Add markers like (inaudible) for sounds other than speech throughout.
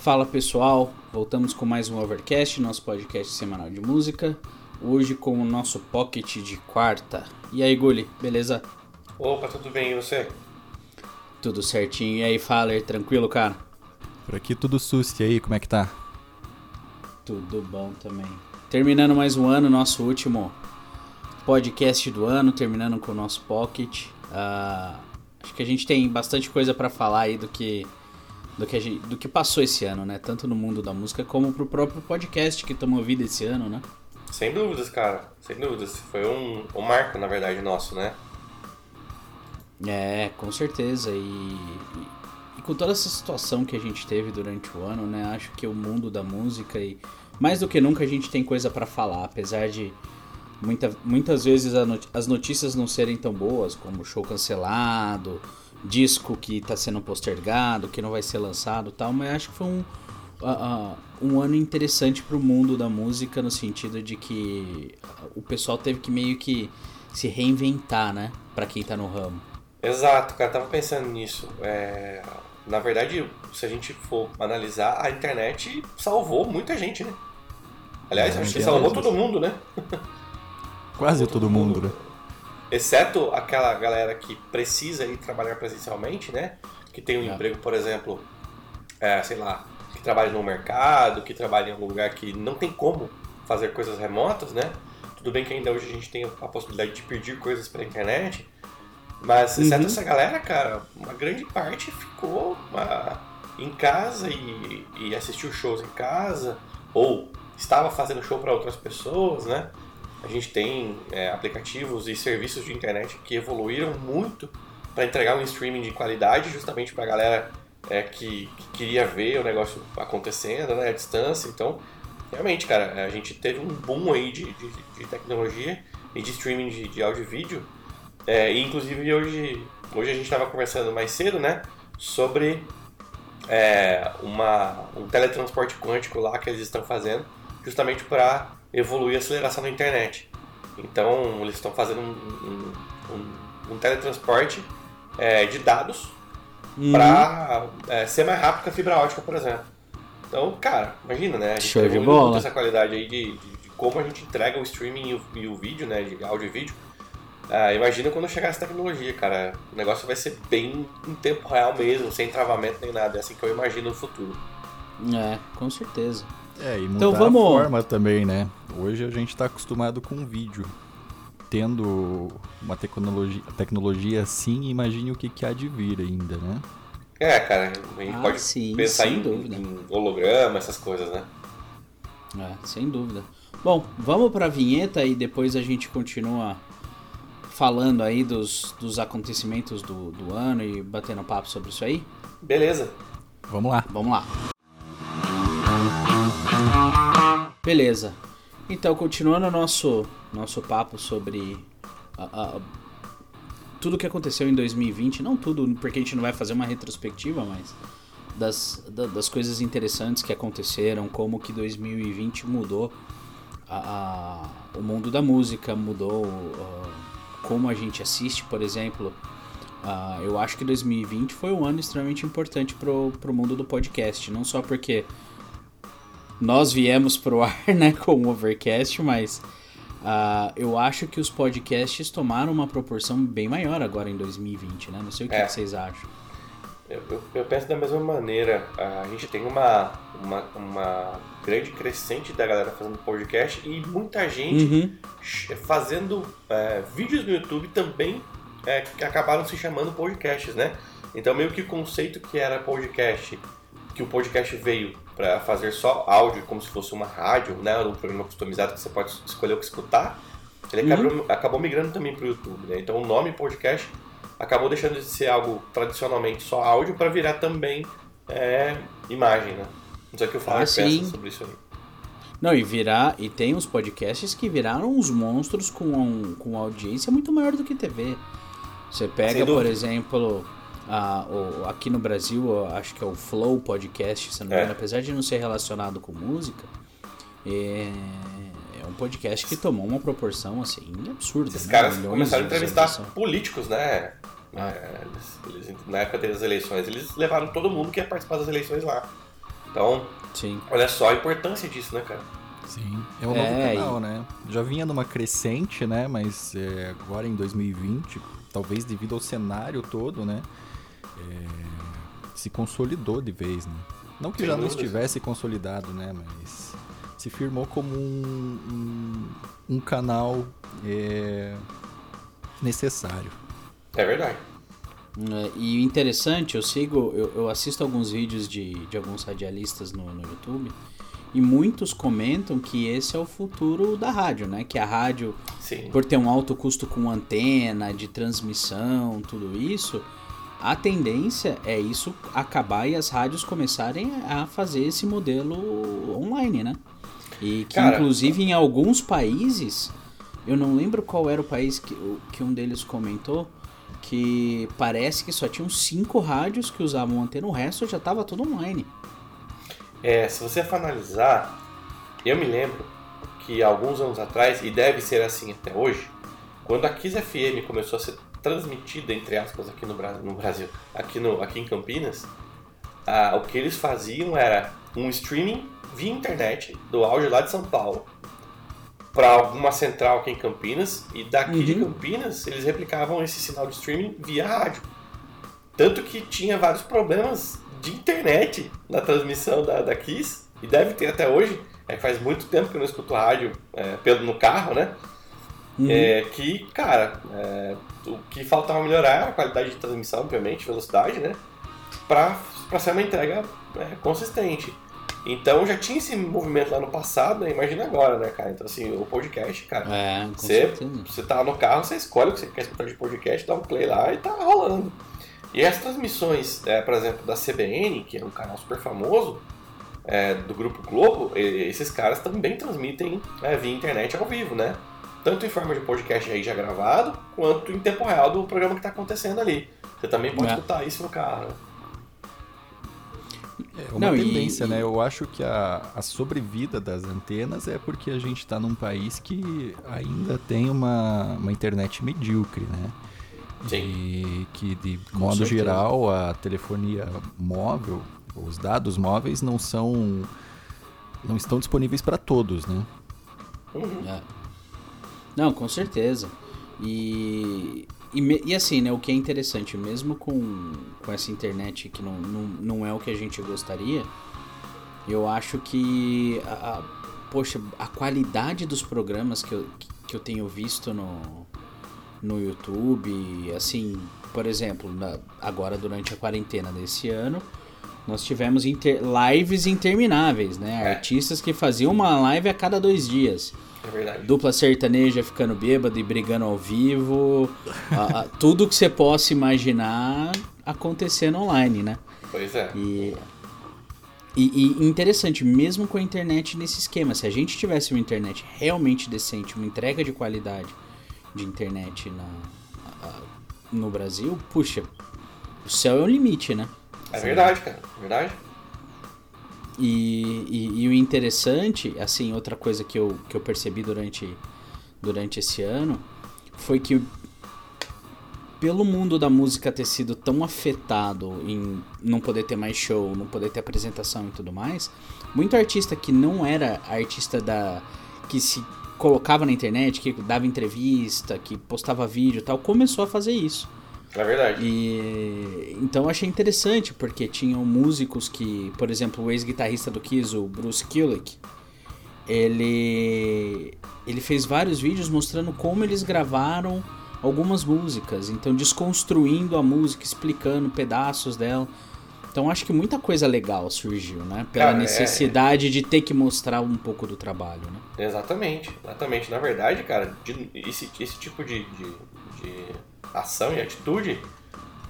Fala pessoal, voltamos com mais um Overcast, nosso podcast semanal de música. Hoje com o nosso pocket de quarta. E aí, Guli, beleza? Opa, tudo bem e você? Tudo certinho. E aí, Faller, tranquilo, cara? Por aqui tudo susto. E aí, como é que tá? Tudo bom também. Terminando mais um ano, nosso último podcast do ano, terminando com o nosso pocket. Uh, acho que a gente tem bastante coisa para falar aí do que do que, gente, do que passou esse ano, né? Tanto no mundo da música como pro próprio podcast que tomou vida esse ano, né? Sem dúvidas, cara. Sem dúvidas. Foi um, um marco, na verdade, nosso, né? É, com certeza. E, e, e, com toda essa situação que a gente teve durante o ano, né? Acho que o mundo da música e mais do que nunca a gente tem coisa para falar, apesar de muita, muitas vezes as notícias não serem tão boas, como show cancelado, disco que está sendo postergado, que não vai ser lançado tal, mas acho que foi um, uh, uh, um ano interessante para o mundo da música no sentido de que o pessoal teve que meio que se reinventar, né? Para quem está no ramo. Exato, cara, tava pensando nisso. É... Na verdade, se a gente for analisar, a internet salvou muita gente, né? Aliás, é, acho que salvou todo mundo, né? Quase todo, mundo, né? Exceto aquela galera que precisa ir trabalhar presencialmente, né? Que tem um é. emprego, por exemplo, é, sei lá, que trabalha no mercado, que trabalha em algum lugar que não tem como fazer coisas remotas, né? Tudo bem que ainda hoje a gente tem a possibilidade de pedir coisas pela internet, mas exceto uhum. essa galera, cara, uma grande parte ficou uma, em casa e, e assistiu shows em casa, ou estava fazendo show para outras pessoas, né? A gente tem é, aplicativos e serviços de internet que evoluíram muito para entregar um streaming de qualidade, justamente para a galera é, que, que, queria ver o negócio acontecendo, né, à distância. Então, realmente, cara, a gente teve um boom aí de, de, de tecnologia e de streaming de, de áudio e vídeo. É, e inclusive hoje, hoje a gente estava conversando mais cedo, né, sobre é, uma, um teletransporte quântico lá que eles estão fazendo, justamente para evoluir a aceleração da internet. Então, eles estão fazendo um, um, um teletransporte é, de dados uhum. para é, ser mais rápido que a fibra ótica, por exemplo. Então, cara, imagina, né? A gente Show de bola. essa qualidade aí de, de, de, como a gente entrega o streaming e o, e o vídeo, né? De áudio e vídeo. Ah, imagina quando chegar essa tecnologia, cara. O negócio vai ser bem em tempo real mesmo, sem travamento nem nada. É assim que eu imagino no futuro. É, com certeza. É, e então mudar então, vamos... a forma também, né? Hoje a gente está acostumado com vídeo. Tendo uma tecnologia, tecnologia assim, imagine o que, que há de vir ainda, né? É, cara, a gente ah, pode sim, pensar em, em, holograma, essas coisas, né? É, sem dúvida. Bom, vamos para a vinheta e depois a gente continua falando aí dos, dos acontecimentos do, do ano e batendo papo sobre isso aí? Beleza. Vamos lá. Vamos lá. Beleza. Então, continuando o nosso, nosso papo sobre a, a, tudo que aconteceu em 2020, não tudo, porque a gente não vai fazer uma retrospectiva, mas das, das coisas interessantes que aconteceram, como que 2020 mudou a, a o mundo da música, mudou como a gente assiste, por exemplo. Uh, eu acho que 2020 foi um ano extremamente importante pro, pro mundo do podcast, não só porque nós viemos pro ar, (laughs) né, com o Overcast, mas uh, eu acho que os podcasts tomaram uma proporção bem maior agora em 2020, né? Não sei o que, é. que vocês acham. Eu, eu, eu, penso da mesma maneira. A gente tem uma, uma, uma, grande crescente da galera fazendo podcast e muita gente uhum. fazendo é, vídeos no YouTube também é, que acabaram se chamando podcasts, né? Então meio que o conceito que era podcast, que o podcast veio para fazer só áudio, como se fosse uma rádio, né, um programa customizado que você pode escolher o que escutar, ele uhum. acabou, acabou migrando também para o YouTube. Né? Então o nome podcast acabou deixando de ser algo tradicionalmente só áudio para virar também é, imagem. Né? Não sei o que eu falo ah, sobre isso aí. Não, e virar. E tem uns podcasts que viraram uns monstros com, um, com audiência muito maior do que TV. Você pega, por exemplo, ah, o, aqui no Brasil, acho que é o Flow Podcast, se não me engano, é. apesar de não ser relacionado com música, é, é, um podcast que tomou uma proporção assim absurda. Esses né? caras Milhões começaram a entrevistar políticos, né? É, eles, eles, na época das eleições, eles levaram todo mundo que ia participar das eleições lá. Então, Sim. olha só a importância disso, né, cara? Sim, é um novo É, canal, né? Já vinha numa crescente, né? Mas é, agora em 2020, talvez devido ao cenário todo, né? É, se consolidou de vez, né? Não que Sem já não dúvidas. estivesse consolidado, né? Mas se firmou como um, um, um canal é, necessário. É verdade. É, E o interessante, eu sigo, eu, eu assisto alguns vídeos de, de alguns radialistas no, no YouTube e muitos comentam que esse é o futuro da rádio, né? Que a rádio, Sim. por ter um alto custo com antena, de transmissão, tudo isso, a tendência é isso acabar e as rádios começarem a fazer esse modelo online, né? E que Cara, inclusive em alguns países, eu não lembro qual era o país que, que um deles comentou, que parece que só tinham cinco rádios que usavam antena, o resto já tava tudo online. É, se você for analisar, eu me lembro que alguns anos atrás, e deve ser assim até hoje, quando a Kiss FM começou a ser transmitida, entre aspas, aqui no Brasil, no Brasil aqui, no, aqui em Campinas, ah, o que eles faziam era um streaming via internet do áudio lá de São Paulo para alguma central aqui em Campinas, e daqui de Uhum. Campinas eles replicavam esse sinal de streaming via rádio. Tanto que tinha vários problemas de internet na transmissão da, da Kiss, e deve ter até hoje. É que faz muito tempo que eu não escuto rádio é, pelo, no carro, né? Uhum. É, que, cara, é, o que faltava melhorar era a qualidade de transmissão, obviamente, velocidade, né? Pra, pra ser uma entrega é, consistente. Então já tinha esse movimento lá no passado, né? Imagina agora, né, cara? Então, assim, o podcast, cara. É, Você, você tá no carro, você escolhe o que você quer escutar de podcast, dá um play lá e tá rolando. E as transmissões, é, por exemplo, da CBN, que é um canal super famoso, é, do Grupo Globo, esses caras também transmitem é, via internet ao vivo, né? Tanto em forma de podcast aí já gravado, quanto em tempo real do programa que tá acontecendo ali. Você também pode É. escutar isso no carro? É uma Não, tendência, e- né? Eu acho que a, a sobrevida das antenas é porque a gente está num país que ainda tem uma, uma internet medíocre, né? Sim. E que, de modo certeza. geral, a telefonia móvel, os dados móveis não são. não estão disponíveis para todos, né? Uhum. É. Não, com certeza. E, e, e assim, né, o que é interessante, mesmo com, com essa internet que não, não, não é o que a gente gostaria, eu acho que, a, a- poxa, a qualidade dos programas que eu, que eu tenho visto no, no YouTube, assim, por exemplo, na- agora durante a quarentena desse ano, nós tivemos inter- lives intermináveis, né? É. Artistas que faziam uma live a cada dois dias. É verdade. Dupla sertaneja ficando bêbado e brigando ao vivo. a- a- tudo que você possa imaginar acontecendo online, né? Pois é. E, e, e interessante, mesmo com a internet nesse esquema, se a gente tivesse uma internet realmente decente, uma entrega de qualidade de internet na, a- no Brasil, puxa, o céu é o limite, né? É verdade, cara. É verdade. E, e- e o interessante, assim, outra coisa que eu, que eu percebi durante, durante esse ano foi que pelo mundo da música ter sido tão afetado em não poder ter mais show, não poder ter apresentação e tudo mais, muito artista que não era artista da que se colocava na internet, que dava entrevista, que postava vídeo e tal, começou a fazer isso. É verdade. E então eu achei interessante, porque tinham músicos que, por exemplo, o ex-guitarrista do Kiss, o Bruce Kulick, ele ele fez vários vídeos mostrando como eles gravaram algumas músicas, então desconstruindo a música, explicando pedaços dela. Então acho que muita coisa legal surgiu, né? Pela é- necessidade de ter que mostrar um pouco do trabalho, né? Exatamente, exatamente. Na verdade, cara, de- esse, esse tipo de, de, de ação e atitude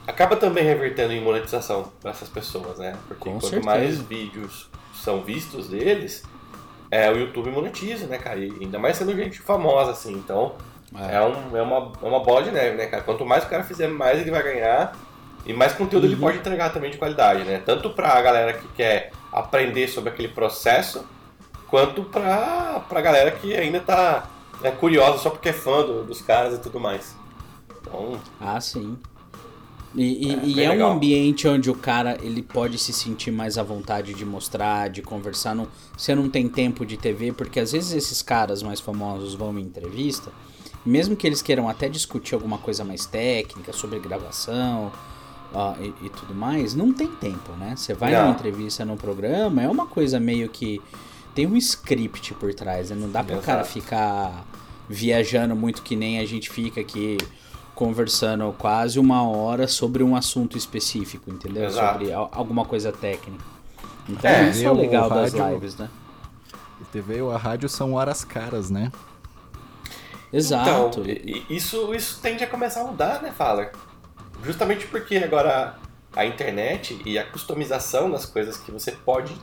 acaba também revertendo em monetização para essas pessoas, né? Porque Com quanto certeza. mais vídeos são vistos deles, é, o YouTube monetiza, né, cara? E ainda mais sendo gente famosa, assim. Então, É. é, um, é, uma, é uma bola de neve, né, cara? Quanto mais o cara fizer, mais ele vai ganhar. E mais conteúdo ele Uhum. pode entregar também de qualidade, né? Tanto pra galera que quer aprender sobre aquele processo, quanto pra, pra galera que ainda tá né, curiosa só porque é fã do- dos caras e tudo mais. Então, Ah, sim. E, é, e é um ambiente onde o cara ele pode se sentir mais à vontade de mostrar, de conversar. Não, você não tem tempo de TV, porque às vezes esses caras mais famosos vão em entrevista, mesmo que eles queiram até discutir alguma coisa mais técnica sobre gravação e, e, tudo mais, não tem tempo, né? Você vai não. numa entrevista no programa, é uma coisa meio que. Tem um script por trás, né? Não dá para o cara ficar viajando muito que nem a gente fica aqui conversando quase uma hora sobre um assunto específico, entendeu? Exato. Sobre alguma coisa técnica. Então é, isso é o legal o das lives, né? O TV e a rádio são horas caras, né? Exato. Então, isso, isso tende a começar a mudar, né, Fala? Justamente porque agora a internet e a customização das coisas que você pode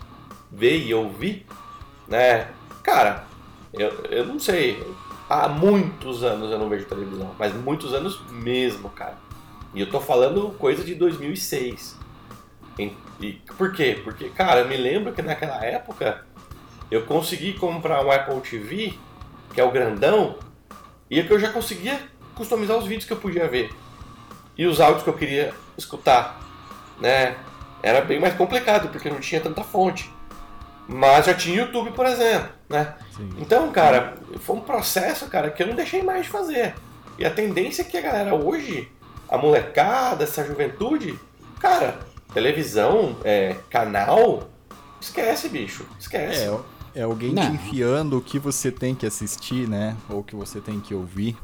ver e ouvir, né? Cara, eu, eu não sei há muitos anos eu não vejo televisão, mas muitos anos mesmo, cara. E eu tô falando coisa de 2006. E, por quê? Porque, cara, eu me lembro que naquela época eu consegui comprar um Apple TV, que é o grandão, e é que eu já conseguia customizar os vídeos que eu podia ver e os áudios que eu queria escutar, né? Era bem mais complicado porque não tinha tanta fonte. Mas já tinha YouTube, por exemplo, né? Sim. Então, cara, foi um processo, cara, que eu não deixei mais de fazer. E a tendência é que a galera hoje, a molecada, essa juventude, cara, televisão, é, canal, esquece, bicho, esquece. É, é alguém não. te enfiando o que você tem que assistir, né? Ou o que você tem que ouvir.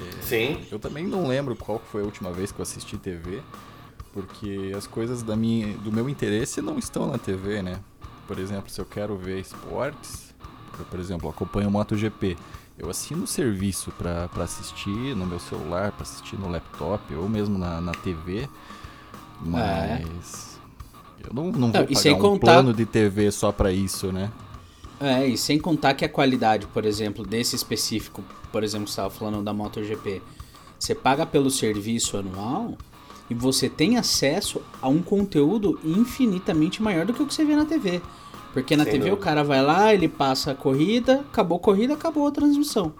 É, Sim. Eu também não lembro qual foi a última vez que eu assisti TV, porque as coisas da minha, do meu interesse não estão na TV, né? Por exemplo, se eu quero ver esportes, eu, por exemplo, acompanho o MotoGP, eu assino o serviço para assistir no meu celular, para assistir no laptop ou mesmo na, na TV, mas é. eu não, não vou não, pagar um contar... plano de TV só para isso, né? É, e sem contar que a qualidade, por exemplo, desse específico, por exemplo, você estava falando da MotoGP, você paga pelo serviço anual e você tem acesso a um conteúdo infinitamente maior do que o que você vê na TV. Porque na Sem TV dúvida. o cara vai lá, ele passa a corrida, acabou a corrida, acabou a transmissão.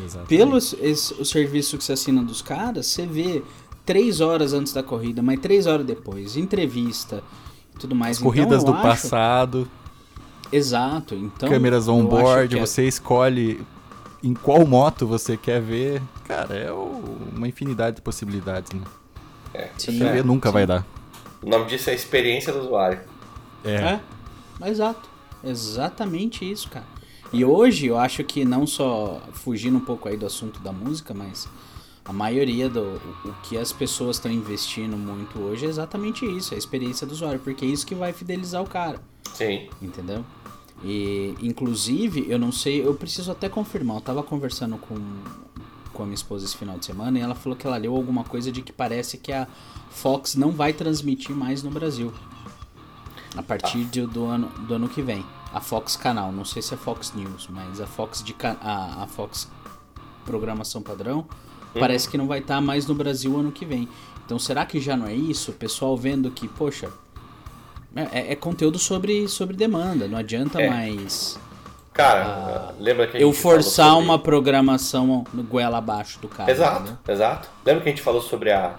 Exatamente. Pelo esse, o serviço que você assina dos caras, você vê três horas antes da corrida, mas três horas depois, entrevista tudo mais. As então, corridas do acho... passado. Exato. Então, câmeras on-board, é... você escolhe em qual moto você quer ver. Cara, é uma infinidade de possibilidades, né? É, Sim, é, nunca sim. vai dar. O nome disso é experiência do usuário. É. é. Exato. Exatamente isso, cara. E hoje eu acho que não só fugindo um pouco aí do assunto da música, mas a maioria do o que as pessoas estão investindo muito hoje é exatamente isso, é a experiência do usuário, porque é isso que vai fidelizar o cara. Sim. Entendeu? E inclusive, eu não sei, eu preciso até confirmar, eu tava conversando com com a minha esposa esse final de semana e ela falou que ela leu alguma coisa de que parece que a Fox não vai transmitir mais no Brasil a partir de, do, ano, do ano que vem. A Fox Canal, não sei se é Fox News, mas a Fox de a, a Fox programação padrão uhum. parece que não vai estar tá mais no Brasil ano que vem. Então será que já não é isso? O pessoal vendo que, poxa, é, é, é conteúdo sobre, sobre demanda, não adianta é. mais. Cara, uh, lembra que eu forçar sobre... uma programação no goela abaixo do cara. Exato, exato. Lembra que a gente falou sobre a,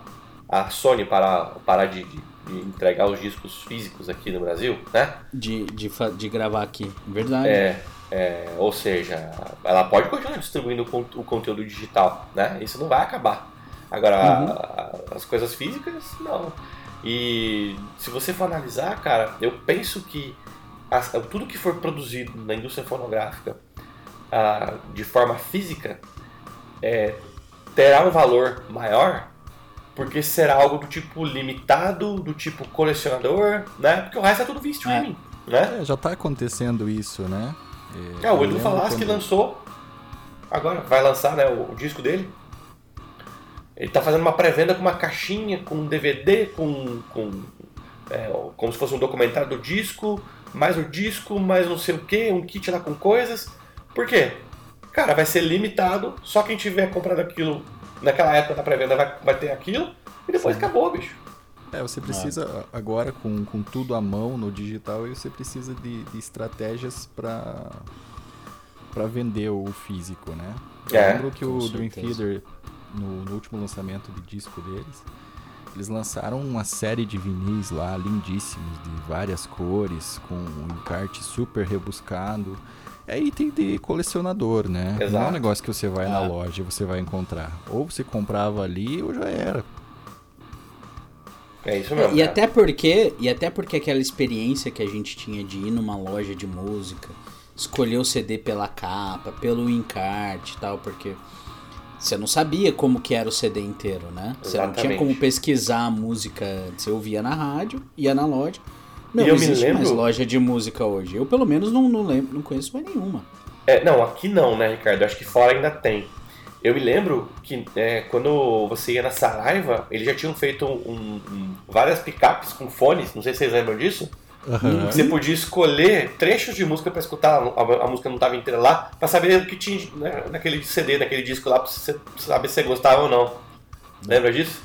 a Sony parar, parar de, de de entregar os discos físicos aqui no Brasil, né? De, de, de gravar aqui, verdade. É, é, ou seja, ela pode continuar distribuindo o conteúdo digital, né? Isso não vai acabar. Agora, uhum. a, as coisas físicas, não. E se você for analisar, cara, eu penso que as, tudo que for produzido na indústria fonográfica de forma física é, terá um valor maior porque será algo do tipo limitado, do tipo colecionador, né? Porque o resto é tudo via streaming, é. né? É, já tá acontecendo isso, né? É, o Edu Falaschi quando... lançou, agora vai lançar né, o, o disco dele. Ele tá fazendo uma pré-venda com uma caixinha, com um DVD, com, com é, como se fosse um documentário do disco, mais o disco, mais não sei o que, um kit lá com coisas. Por quê? Cara, vai ser limitado, só quem tiver comprado aquilo naquela época da pré-venda vai, vai ter aquilo e depois Sim. acabou, bicho. É, você precisa é. agora com, com tudo à mão no digital e você precisa de, de estratégias para para vender o físico, né? Eu é, lembro que o Dream Theater no, no, último lançamento de disco deles, Eles lançaram uma série de vinis lá, lindíssimos, de várias cores, com um encarte super rebuscado. É item de colecionador, né? Não é Exato. um negócio que você vai na Ah. loja e você vai encontrar. Ou você comprava ali ou já era. É isso mesmo. E cara. até porque, e até porque aquela experiência que a gente tinha de ir numa loja de música, escolher o CD pela capa, pelo encarte e tal, porque você não sabia como que era o CD inteiro, né? Você não tinha como pesquisar a música, você ouvia na rádio, ia na loja. Não E eu me existe mais lembro- loja de música hoje. Eu pelo menos não, não lembro, não conheço mais nenhuma. É, não, aqui não, né, Ricardo? Acho que fora ainda tem. Eu me lembro que é, quando você ia na Saraiva, eles já tinham feito um- um- várias picapes com fones, não sei se vocês lembram disso. Aham. Você podia escolher trechos de música pra escutar, a, a música não estava inteira lá, pra saber o que tinha né, naquele CD, naquele disco lá, pra você saber se você gostava ou não. Lembra disso?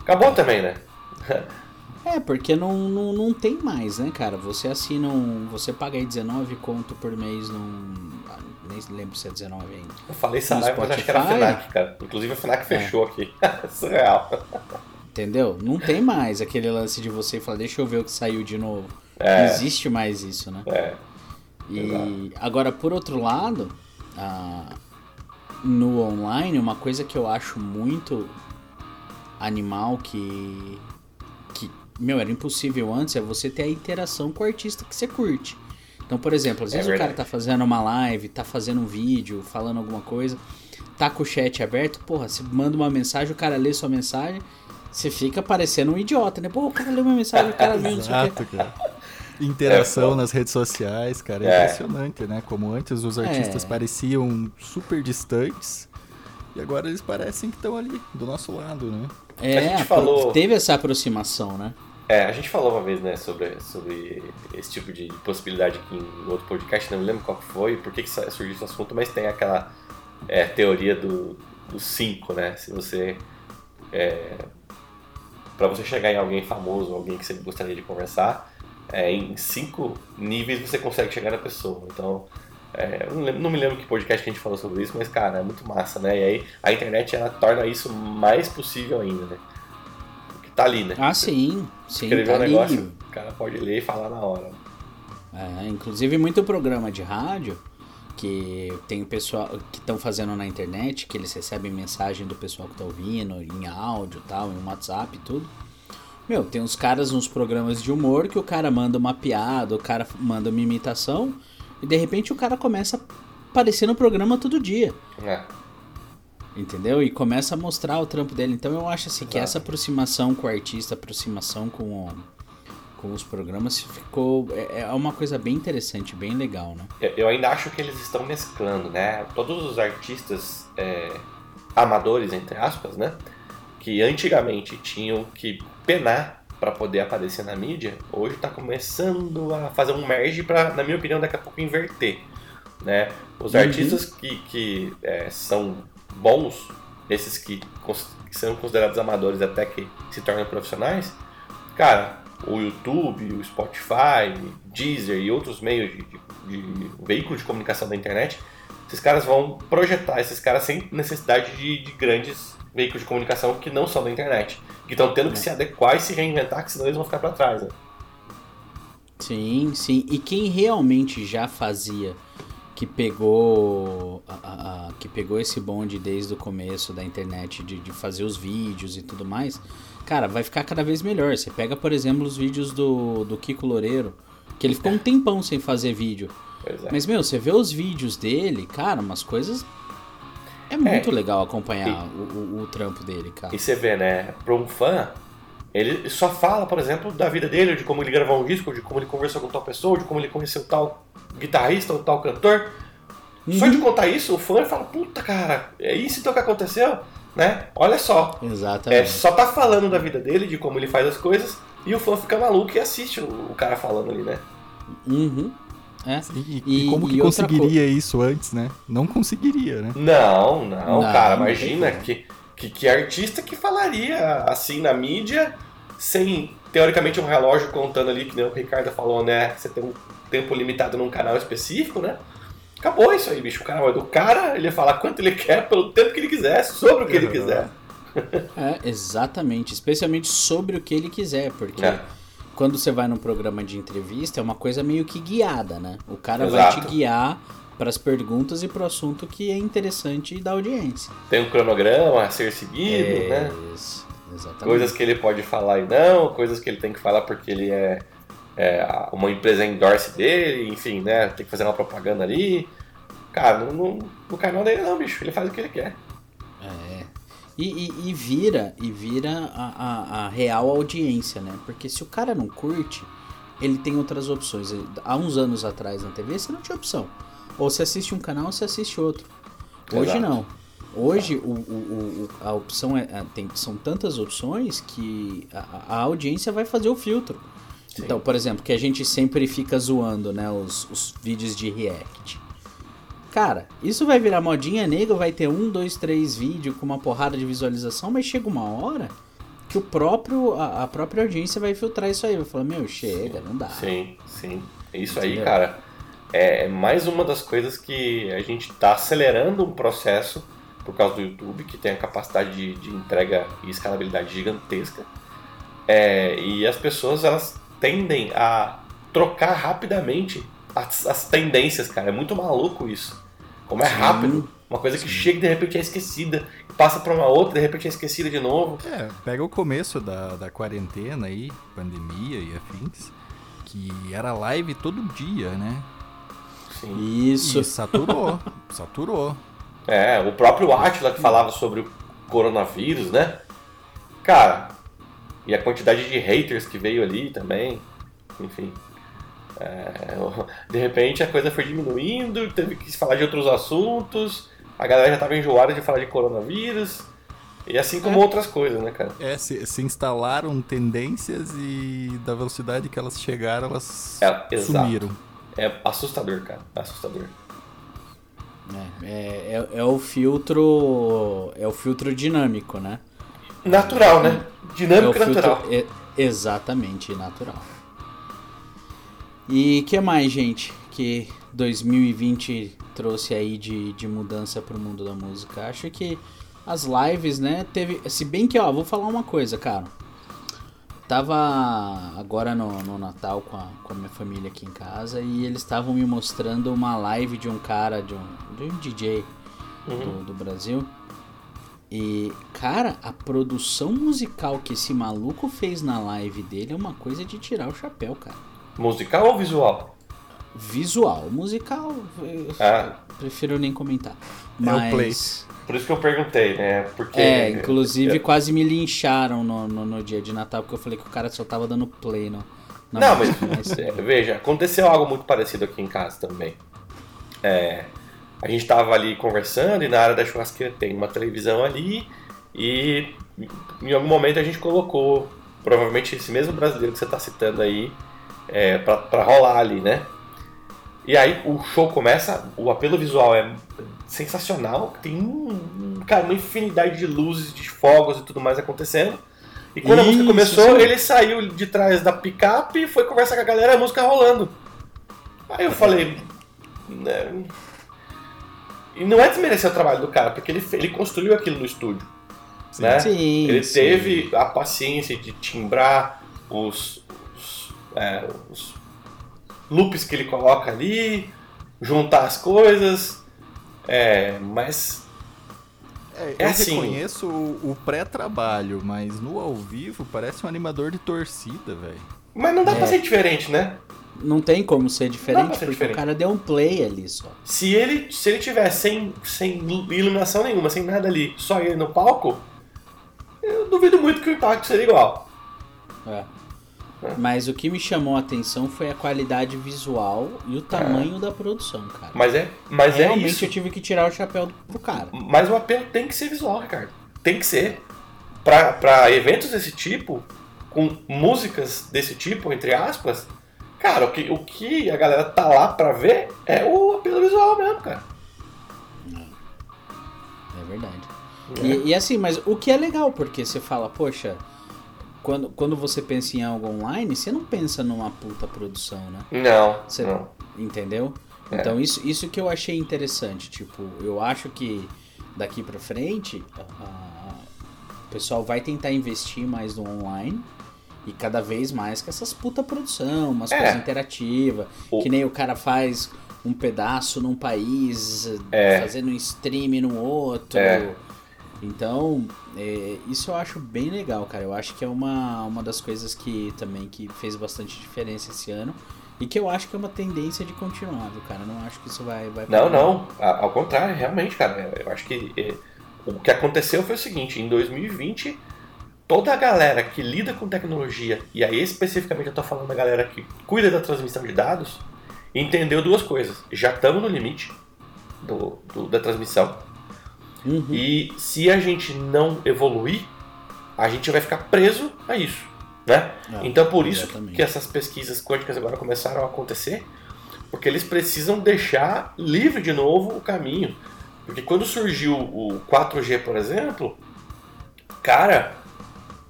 Acabou também, né? (laughs) É, porque não, não, não tem mais, né, cara? Você assina um. Você paga aí 19 conto por mês num. ah, Nem lembro se é 19 ainda. Eu falei Saraiva, mas acho que era Spotify? FENAC, cara. Inclusive a FENAC fechou aqui. (laughs) Surreal. Entendeu? Não tem mais aquele lance de você falar, deixa eu ver o que saiu de novo. É. Não existe mais isso, né? É. E agora, por outro lado, ah, no online, uma coisa que eu acho muito animal que. que, meu, era impossível antes é você ter a interação com o artista que você curte. Então, por exemplo, às É vezes o cara tá fazendo uma live, tá fazendo um vídeo, falando alguma coisa, tá com o chat aberto, porra, você manda uma mensagem, o cara lê sua mensagem, você fica parecendo um idiota, né? Pô, o cara leu minha mensagem, o cara viu. Exato, cara. Interação É, nas redes sociais, cara, é, É. impressionante, né? Como antes os artistas É. pareciam super distantes e agora eles parecem que estão ali, do nosso lado, né? É, A gente falou- teve essa aproximação, né? É, a gente falou uma vez, né, sobre, sobre esse tipo de possibilidade aqui em outro podcast, não me lembro qual foi, por que, que surgiu esse assunto, mas tem aquela é, teoria do, do 5, né? Se você. É, para você chegar em alguém famoso, alguém que você gostaria de conversar, é, em cinco níveis você consegue chegar na pessoa. Então, é, não, lembro- não me lembro que podcast que a gente falou sobre isso, mas cara, é muito massa, né? E aí a internet ela torna isso mais possível ainda, né? Porque tá ali, né? Ah, sim, sim, Escrever tá um ali. negócio, o cara pode ler e falar na hora. É, inclusive muito programa de rádio que tem o pessoal que estão fazendo na internet, que eles recebem mensagem do pessoal que tá ouvindo, em áudio e tal, em WhatsApp e tudo. Meu, tem uns caras nos programas de humor que o cara manda uma piada, o cara manda uma imitação, e de repente o cara começa a aparecer no programa todo dia. É. Entendeu? E começa a mostrar o trampo dele. Então eu acho assim que Exato. essa aproximação com o artista, aproximação com, o- com os programas ficou. É, é uma coisa bem interessante, bem legal, né? Eu- Eu ainda acho que eles estão mesclando, né? Todos os artistas é, amadores, entre aspas, né? Que antigamente tinham que penar para poder aparecer na mídia, hoje tá começando a fazer um merge para, na minha opinião, daqui a pouco inverter, né? Os Uhum. artistas que, que é, são bons, esses que, que são considerados amadores até que se tornam profissionais, cara, o YouTube, o Spotify, Deezer e outros meios de, de, de veículo de comunicação da internet, esses caras vão projetar esses caras sem necessidade de, de grandes veículos de comunicação que não são da internet. Que estão tendo que se adequar e se reinventar, que senão eles vão ficar para trás. Né? Sim, sim. E quem realmente já fazia, que pegou a- a- a- que pegou esse bonde desde o começo da internet de, de fazer os vídeos e tudo mais, cara, vai ficar cada vez melhor. Você pega, por exemplo, os vídeos do, do Kiko Loureiro, que ele ficou um tempão sem fazer vídeo. É. Mas, meu, você vê os vídeos dele, cara, umas coisas. É muito legal acompanhar o, o- o trampo dele, cara. E você vê, né, para um fã, ele só fala, por exemplo, da vida dele, de como ele gravou um disco, de como ele conversou com tal pessoa, de como ele conheceu tal guitarrista ou tal cantor. Só Uhum. de contar isso, o fã fala, puta cara, é isso então que aconteceu, né? Olha só. É, Exatamente. só tá falando da vida dele, de como ele faz as coisas, e o fã fica maluco e assiste o, o cara falando ali, né? Uhum. É. E, e E- como que e conseguiria isso antes, né? Não conseguiria, né? Não, não, Não, cara, não imagina que, que, que artista que falaria assim na mídia, sem teoricamente um relógio contando ali, que nem o Ricardo falou, né? Você tem um tempo limitado num canal específico, né? Acabou isso aí, bicho. O canal é do cara, ele ia falar quanto ele quer, pelo tempo que ele quiser, sobre o que ele quiser. (laughs) É, exatamente. Especialmente sobre o que ele quiser, porque É. quando você vai num programa de entrevista é uma coisa meio que guiada, né? O cara vai Exato. te guiar para as perguntas e para o assunto que é interessante da audiência. Tem um cronograma a ser seguido, É, né? isso, Exatamente. Coisas que ele pode falar e não, coisas que ele tem que falar porque ele é, é, uma empresa endorse dele, enfim, né? Tem que fazer uma propaganda ali. Cara, no, no, no canal dele não, bicho. Ele faz o que ele quer. É. E, e- e vira, e vira a, a- a real audiência, né? Porque se o cara não curte, ele tem outras opções. Há uns anos atrás na TV você não tinha opção. Ou você assiste um canal ou você assiste outro. Hoje Exato. não. Hoje o, o- o- a opção é, é- tem, são tantas opções que a, a audiência vai fazer o filtro. Sim. Então, por exemplo, que a gente sempre fica zoando, né? Os, os vídeos de react. Cara, isso vai virar modinha nega, vai ter um, dois, três vídeos com uma porrada de visualização, mas chega uma hora que o próprio, a, a própria audiência vai filtrar isso aí. Vai falar, meu, chega, não dá. Sim, sim. Isso aí, Entendeu? cara, é mais uma das coisas que a gente tá acelerando um processo por causa do YouTube, que tem a capacidade de, de entrega e escalabilidade gigantesca. É, e as pessoas, elas tendem a trocar rapidamente as, as tendências, cara. É muito maluco isso. Como é Sim. rápido. Uma coisa que chega e de repente é esquecida. Passa pra uma outra, de repente é esquecida de novo. É, pega o começo da, da quarentena aí, pandemia e afins, que era live todo dia, né? Sim. Isso. E saturou, saturou. É, o próprio Atila que falava sobre o coronavírus, né? Cara, e a quantidade de haters que veio ali também, enfim. É, (laughs) de repente a coisa foi diminuindo, teve que se falar de outros assuntos, a galera já tava enjoada de falar de coronavírus, e assim como É. outras coisas, né, cara? É, se, se instalaram tendências e da velocidade que elas chegaram, elas É, sumiram. É assustador, cara, é assustador. É, é, é, é o filtro. É o filtro dinâmico, né? Natural, né? É o Dinâmico e filtro. natural. é- exatamente, natural. E que mais, gente, que 2020 trouxe aí de, de mudança pro mundo da música? Acho que as lives, né, teve. Se bem que, ó, vou falar uma coisa, cara. Tava agora no, no Natal com a, com a minha família aqui em casa e eles estavam me mostrando uma live de um cara, de um, de um DJ Uhum. do, do Brasil. E, cara, a produção musical que esse maluco fez na live dele é uma coisa de tirar o chapéu, cara. Musical ou visual? Visual, musical, eu Ah, prefiro nem comentar. É Mas, por isso que eu perguntei, né? Porque. é, inclusive quase me lincharam no, no, no dia de Natal porque eu falei que o cara só tava dando play no. Não, mas, música, é, veja, aconteceu algo muito parecido aqui em casa também. É, a gente tava ali conversando e na área da churrasqueira tem uma televisão ali e em algum momento a gente colocou, provavelmente esse mesmo brasileiro que você tá citando aí, é, pra, pra rolar ali, né? E aí o show começa, o apelo visual é sensacional, tem um, cara, uma infinidade de luzes, de fogos e tudo mais acontecendo. E quando a música Isso, começou, sim. ele saiu de trás da picape e foi conversar com a galera a música rolando. Aí eu falei. né, E não é desmerecer o trabalho do cara, porque ele, ele construiu aquilo no estúdio. né? Sim, Ele sim. teve a paciência de timbrar os, os, é, os loops que ele coloca ali, juntar as coisas. É, mas É, É eu assim. reconheço o, o pré-trabalho, mas no ao vivo parece um animador de torcida, velho. Mas não dá É. pra ser diferente, né? Não tem como ser diferente, ser porque diferente. o cara deu um play ali só. Se ele, se ele tiver sem, sem iluminação nenhuma, sem nada ali, só ele no palco, eu duvido muito que o impacto seria igual. É. Mas o que me chamou a atenção foi a qualidade visual e o tamanho da produção, cara. Mas é, mas é Realmente isso. eu tive que tirar o chapéu pro cara. Mas o apelo tem que ser visual, Ricardo. Tem que ser. Pra, pra eventos desse tipo, com músicas desse tipo, entre aspas, cara, o que, o que a galera tá lá pra ver é o apelo visual mesmo, cara. É verdade. E, e assim, mas o que é legal, porque você fala, poxa, quando, quando você pensa em algo online, você não pensa numa puta produção, né? Não, Você- não. Entendeu? É. Então isso, isso que eu achei interessante. Tipo, eu acho que daqui pra frente, a- a- pessoal vai tentar investir mais no online. E cada vez mais com essas puta produção, umas É. coisas interativas. O- Que nem o cara faz um pedaço num país, É. fazendo um stream no outro. É. Então, é, isso eu acho bem legal, cara. Eu acho que é uma, uma das coisas que também que fez bastante diferença esse ano. E que eu acho que é uma tendência de continuar, viu, cara? Eu não acho que isso vai. vai Não, parar. não. Ao contrário, realmente, cara. Eu acho que é, o que aconteceu foi o seguinte: em 2020, toda a galera que lida com tecnologia, e aí especificamente eu tô falando da galera que cuida da transmissão de dados, entendeu duas coisas. Já estamos no limite do, do- da transmissão. Uhum. E se a gente não evoluir, a gente vai ficar preso a isso, né? Ah, então por isso exatamente. que essas pesquisas quânticas agora começaram a acontecer, porque eles precisam deixar livre de novo o caminho. Porque quando surgiu o 4G, por exemplo, cara,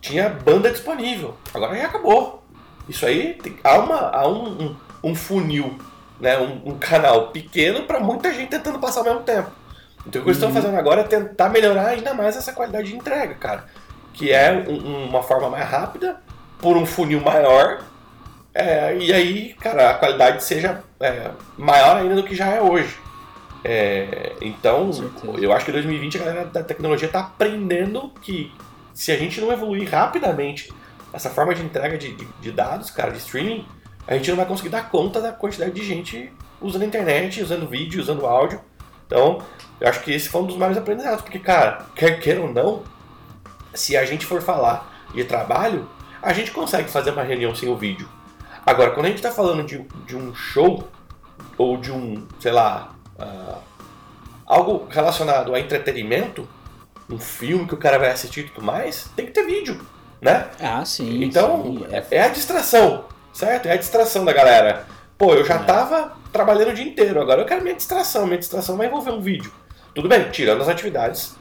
tinha banda disponível. Agora já acabou. Isso aí tem- há, uma, há um, um, um funil, né? um, um canal pequeno para muita gente tentando passar ao mesmo tempo. Então o que eles estão fazendo agora é tentar melhorar ainda mais essa qualidade de entrega, cara. Que é um- uma forma mais rápida, por um funil maior, é, e aí, cara, a qualidade seja é, maior ainda do que já é hoje. É, então, eu acho que em 2020 a galera da tecnologia está aprendendo que se a gente não evoluir rapidamente essa forma de entrega de, de- de dados, cara, de streaming, a gente não vai conseguir dar conta da quantidade de gente usando internet, usando vídeo, usando áudio. Então, eu acho que esse foi um dos maiores aprendizados, porque, cara, quer queira ou não, se a gente for falar de trabalho, a gente consegue fazer uma reunião sem o vídeo. Agora, quando a gente está falando de, de um show, ou de um, sei lá, ah, algo relacionado a entretenimento, um filme que o cara vai assistir e tudo mais, tem que ter vídeo, né? Ah, sim. Então, sim, é- é a distração, certo? É a distração da galera. Pô, eu já É. tava trabalhando o dia inteiro, agora eu quero minha distração. Minha distração vai envolver um vídeo. Tudo bem, tirando as atividades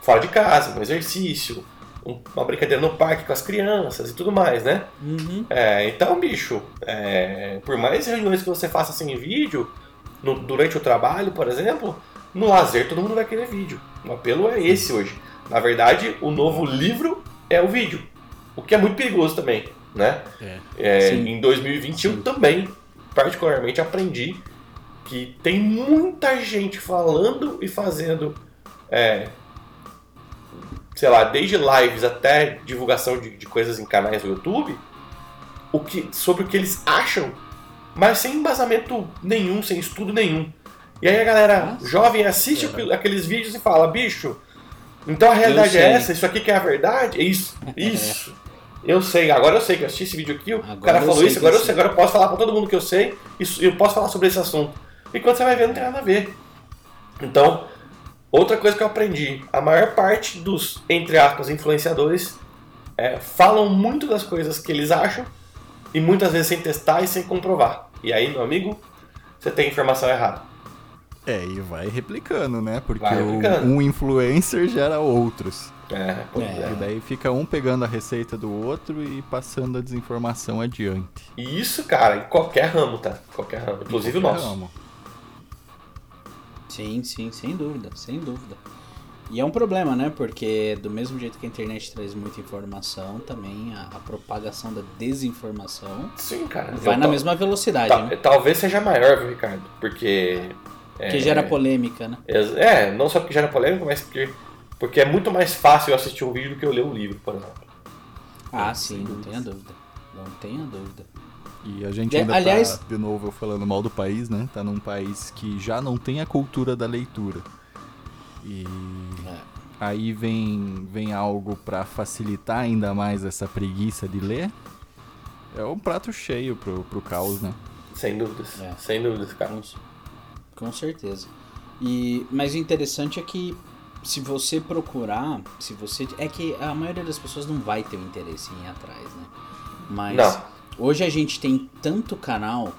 fora de casa, um exercício, um- uma brincadeira no parque com as crianças e tudo mais, né? Uhum. É, então, bicho, é, por mais reuniões que você faça sem vídeo, no- durante o trabalho, por exemplo, no lazer todo mundo vai querer vídeo. O apelo é esse hoje. Na verdade, o novo livro é o vídeo, o que é muito perigoso também, né? É. É, em 2020 eu Sim. também, particularmente, aprendi que tem muita gente falando e fazendo, é, sei lá, desde lives até divulgação de, de coisas em canais do YouTube, o que, sobre o que eles acham, mas sem embasamento nenhum, sem estudo nenhum. E aí a galera Nossa. jovem assiste É. aqu- aqueles vídeos e fala, bicho, então a realidade é sei. essa, isso aqui que é a verdade? É isso, isso. (laughs) Eu sei, agora eu sei que eu assisti esse vídeo aqui, o Agora cara falou sei isso, agora eu eu sei, agora eu posso falar pra todo mundo que eu sei, isso, eu posso falar sobre esse assunto. E quando você vai ver, não tem nada a ver. Então, outra coisa que eu aprendi, a maior parte dos, entre aspas, influenciadores é, falam muito das coisas que eles acham e muitas vezes sem testar e sem comprovar. E aí, meu amigo, você tem informação errada. É, e vai replicando, né? Porque o- replicando. um influencer gera outros. É, pois É. é. E daí fica um pegando a receita do outro e passando a desinformação adiante. E isso, cara, em qualquer ramo, tá? Qualquer ramo, inclusive o Qualquer nosso. ramo. Sim, sim, sem dúvida, sem dúvida. E é um problema, né? Porque do mesmo jeito que a internet traz muita informação, também a, a propagação da desinformação Sim, cara. vai Eu na mesma velocidade, tal- né? Talvez seja maior, viu, Ricardo? Porque. Que gera polêmica, né? É, não só porque gera polêmica, mas porque, porque é muito mais fácil eu assistir um vídeo do que eu ler um livro, por exemplo. Ah, sim, não tenha dúvida. Não tenha dúvida. E a gente É, ainda aliás- tá, de novo, eu falando mal do país, né? Tá num país que já não tem a cultura da leitura. E É. aí vem, vem algo pra facilitar ainda mais essa preguiça de ler. É um prato cheio pro, pro caos, né? Sem dúvidas. É. Sem dúvidas, cara. Com, certeza. E, mas o interessante é que se você procurar, se você. É que a maioria das pessoas não vai ter o interesse em ir atrás, né? Mas Não. hoje a gente tem tanto canal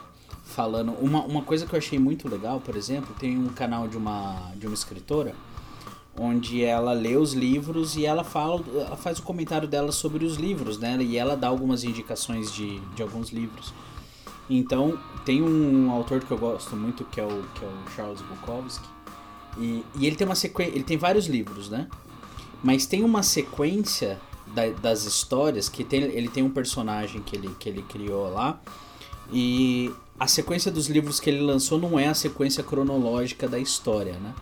falando. Uma, uma coisa que eu achei muito legal, por exemplo, tem um canal de uma, de uma escritora onde ela lê os livros e ela fala, ela faz o comentário dela sobre os livros, né? E ela dá algumas indicações de, de alguns livros. Então, tem um autor que eu gosto muito que é o, que é o Charles Bukowski. E, e ele tem uma sequência, ele tem vários livros, né? mas tem uma sequência da- das histórias que tem, ele tem um personagem que ele, que ele criou lá e a sequência dos livros que ele lançou não é a sequência cronológica da história, né?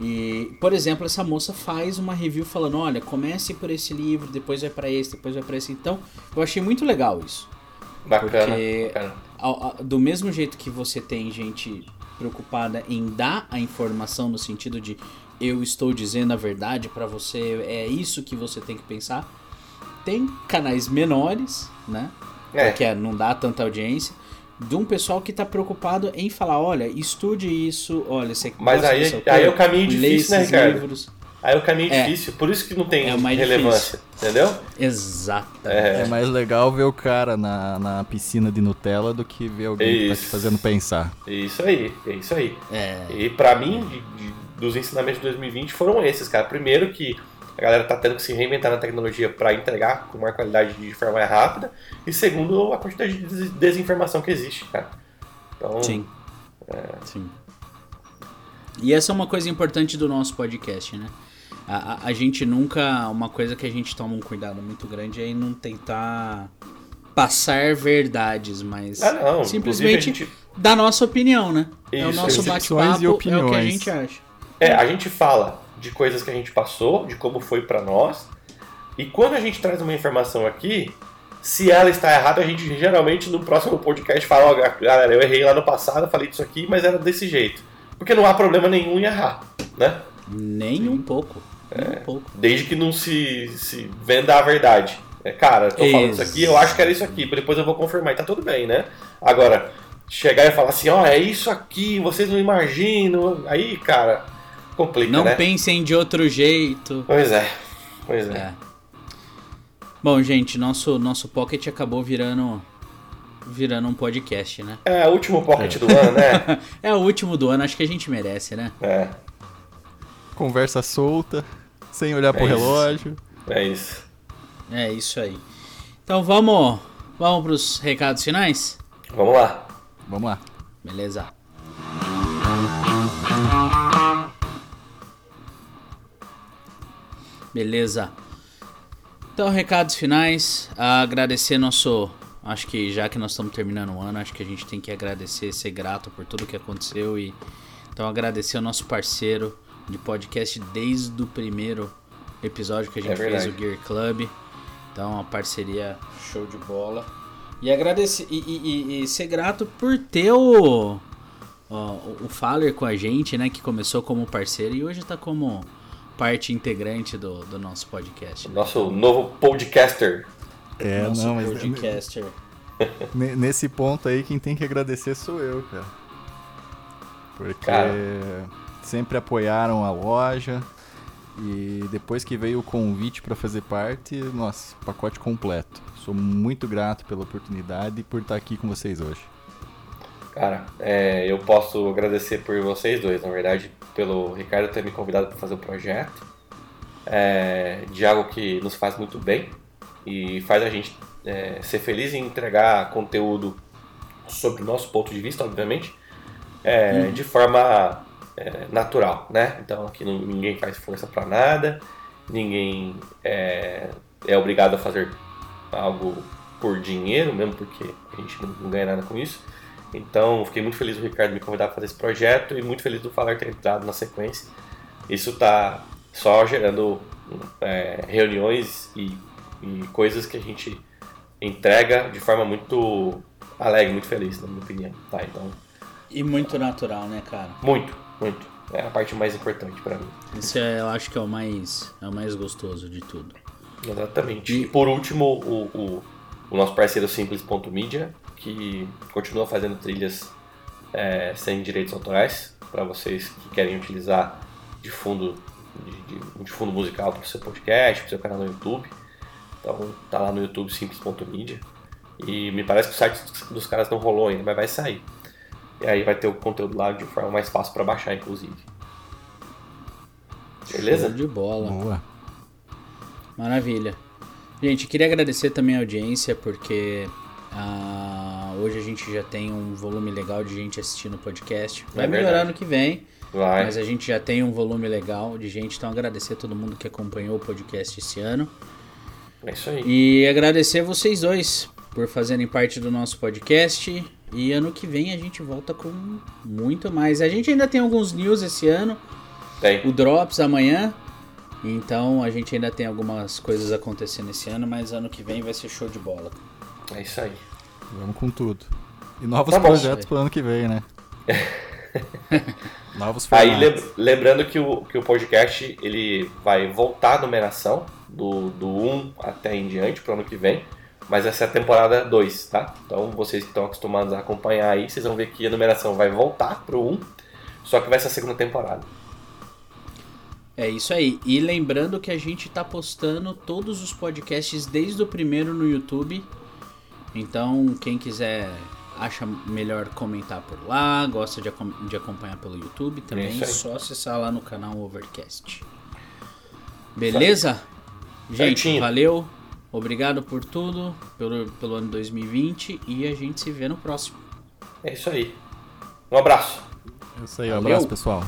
E, por exemplo, essa moça faz uma review falando, olha, comece por esse livro, depois vai pra esse, depois vai pra esse. Então, eu achei muito legal isso. Bacana, Porque- bacana. Ao- ao- do mesmo jeito que você tem gente preocupada em dar a informação no sentido de eu estou dizendo a verdade pra você, é isso que você tem que pensar. Tem canais menores, né? É. Porque não dá tanta audiência. De um pessoal que tá preocupado em falar, olha, estude isso, olha, você Mas aí- aí é o caminho difícil, né, Ricardo? livros. Aí o caminho É. difícil, por isso que não tem É relevância, entendeu? Exatamente. É. É mais legal ver o cara na, na piscina de Nutella do que ver alguém que tá te fazendo pensar. Isso aí, é isso aí. É. E pra mim, de- de- dos ensinamentos de 2020 foram esses, cara. Primeiro que a galera tá tendo que se reinventar na tecnologia pra entregar com uma qualidade de forma mais rápida. E segundo, a quantidade de des- desinformação que existe, cara. Então, Sim. Sim. E essa é uma coisa importante do nosso podcast, né? A, a, a gente nunca. Uma coisa que a gente toma um cuidado muito grande é em não tentar passar verdades, mas Ah, não. simplesmente gente- dar nossa opinião, né? é o Isso, nosso bate-papo, e é o que a gente acha. É, a gente fala de coisas que a gente passou, de como foi pra nós. E quando a gente traz uma informação aqui, se ela está errada, a gente geralmente no próximo podcast fala, ó, galera, eu errei lá no passado, falei disso aqui, mas era desse jeito. Porque não há problema nenhum em errar, né? Nem um pouco. Nem um pouco. Desde que não se, se venda a verdade. É, cara, eu tô falando isso aqui, eu acho que era isso aqui, depois eu vou confirmar e tá tudo bem, né? Agora, chegar e falar assim, ó, é isso aqui, vocês não imaginam. Aí, cara, complica, Não né? pensem de outro jeito. Pois é, pois é. É. Bom, gente, nosso, nosso pocket acabou virando virando um podcast, né? É, o último pocket do ano, né? (laughs) É o último do ano, acho que a gente merece, né? É, Conversa solta, sem olhar pro É isso. relógio. é isso. É isso aí. Então vamos, vamos pros recados finais? Vamos lá. Vamos lá. Beleza. Beleza. Então, recados finais. Agradecer nosso. Acho que já que nós estamos terminando o ano, acho que a gente tem que agradecer, ser grato por tudo que aconteceu e então agradecer ao nosso parceiro de podcast desde o primeiro episódio que a É gente fez verdade. o Gear Club. Então, uma parceria show de bola. E agradecer e, e- e- e ser grato por ter o, ó, o Faller com a gente, né? Que começou como parceiro e hoje tá como parte integrante do, do nosso podcast. né? Nosso novo podcaster. É, nosso não, mas podcaster. ne- nesse ponto aí quem tem que agradecer sou eu, cara. Porque Cara. Sempre apoiaram a loja e depois que veio o convite pra fazer parte, nossa, pacote completo. Sou muito grato pela oportunidade e por estar aqui com vocês hoje. Cara, é, eu posso agradecer por vocês dois, na verdade, pelo Ricardo ter me convidado para fazer o projeto, é, de algo que nos faz muito bem e faz a gente é, ser feliz em entregar conteúdo sobre o nosso ponto de vista, obviamente, é, de forma é, natural, né? Então aqui não- ninguém faz força para nada, ninguém é, é obrigado a fazer algo por dinheiro, mesmo porque a gente não, não ganha nada com isso. Então, fiquei muito feliz do Ricardo me convidar para fazer esse projeto e muito feliz do Falar ter entrado na sequência. Isso tá só gerando é, reuniões e, e coisas que a gente entrega de forma muito alegre, muito feliz, na minha opinião. Tá, então, E muito natural, né, cara? muito, muito. É a parte mais importante para mim. Isso é, eu acho que é o mais, é o mais gostoso de tudo. Exatamente. E- E por último, o, o, o nosso parceiro Simples.media, que continua fazendo trilhas é, sem direitos autorais para vocês que querem utilizar de fundo de, de- de fundo musical para o seu podcast, para o seu canal no YouTube. Então tá lá no YouTube Simples.media. E me parece que o site dos- dos caras não rolou ainda, mas vai sair. E aí vai ter o conteúdo lá de forma mais fácil para baixar, inclusive. Beleza? Show de bola. Boa. Maravilha. Gente, queria agradecer também a audiência, porque ah, hoje a gente já tem um volume legal de gente assistindo o podcast. Vai É melhorar verdade. ano que vem, Vai. mas a gente já tem um volume legal de gente. Então agradecer a todo mundo que acompanhou o podcast esse ano. É isso aí. E agradecer vocês dois por fazerem parte do nosso podcast. E ano que vem a gente volta com muito mais. A gente ainda tem alguns news esse ano. Tem. O Drops amanhã. Então a gente ainda tem algumas coisas acontecendo esse ano, mas ano que vem vai ser show de bola. É isso aí. Vamos com tudo. E novos Tá bom. projetos pro ano que vem, né? (laughs) novos Aí formatos. lem- lembrando que o, que o podcast ele vai voltar a numeração do, do 1 até em diante pro ano que vem. Mas essa é a temporada 2, tá? Então vocês que estão acostumados a acompanhar aí, vocês vão ver que a numeração vai voltar pro 1, só que vai ser a segunda temporada. É isso aí. E lembrando que a gente tá postando todos os podcasts desde o primeiro no YouTube. Então, quem quiser acha melhor comentar por lá, gosta de, acom- de acompanhar pelo YouTube também, é só acessar lá no canal Overcast. Beleza? Gente, Certinho. valeu. Obrigado por tudo, pelo, pelo ano 2020 e a gente se vê no próximo. É isso aí. Um abraço. É isso aí, um Valeu. abraço, pessoal.